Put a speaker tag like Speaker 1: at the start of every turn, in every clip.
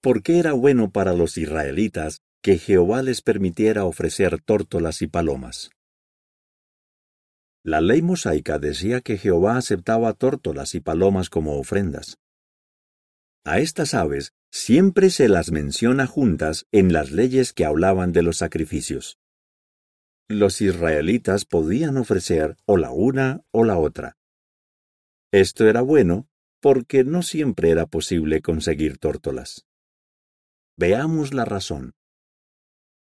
Speaker 1: ¿por qué era bueno para los israelitas que Jehová les permitiera ofrecer tórtolas y palomas? La ley mosaica decía que Jehová aceptaba tórtolas y palomas como ofrendas. A estas aves siempre se las menciona juntas en las leyes que hablaban de los sacrificios. Los israelitas podían ofrecer o la una o la otra. Esto era bueno porque no siempre era posible conseguir tórtolas. Veamos la razón.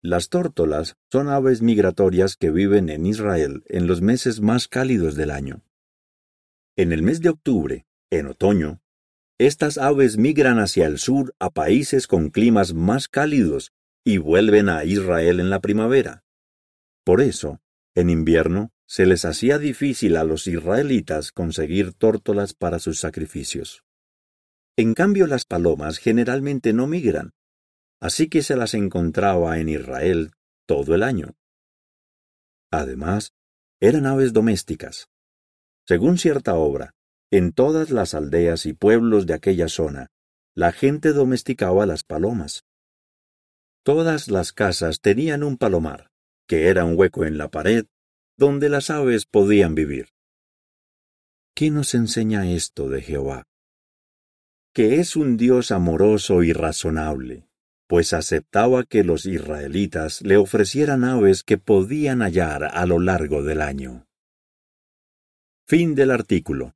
Speaker 1: Las tórtolas son aves migratorias que viven en Israel en los meses más cálidos del año. En el mes de octubre, en otoño, estas aves migran hacia el sur a países con climas más cálidos y vuelven a Israel en la primavera. Por eso, en invierno, se les hacía difícil a los israelitas conseguir tórtolas para sus sacrificios. En cambio, las palomas generalmente no migran, así que se las encontraba en Israel todo el año. Además, eran aves domésticas. Según cierta obra, en todas las aldeas y pueblos de aquella zona, la gente domesticaba las palomas. Todas las casas tenían un palomar, que era un hueco en la pared donde las aves podían vivir. ¿Qué nos enseña esto de Jehová? Que es un Dios amoroso y razonable, pues aceptaba que los israelitas le ofrecieran aves que podían hallar a lo largo del año. Fin del artículo.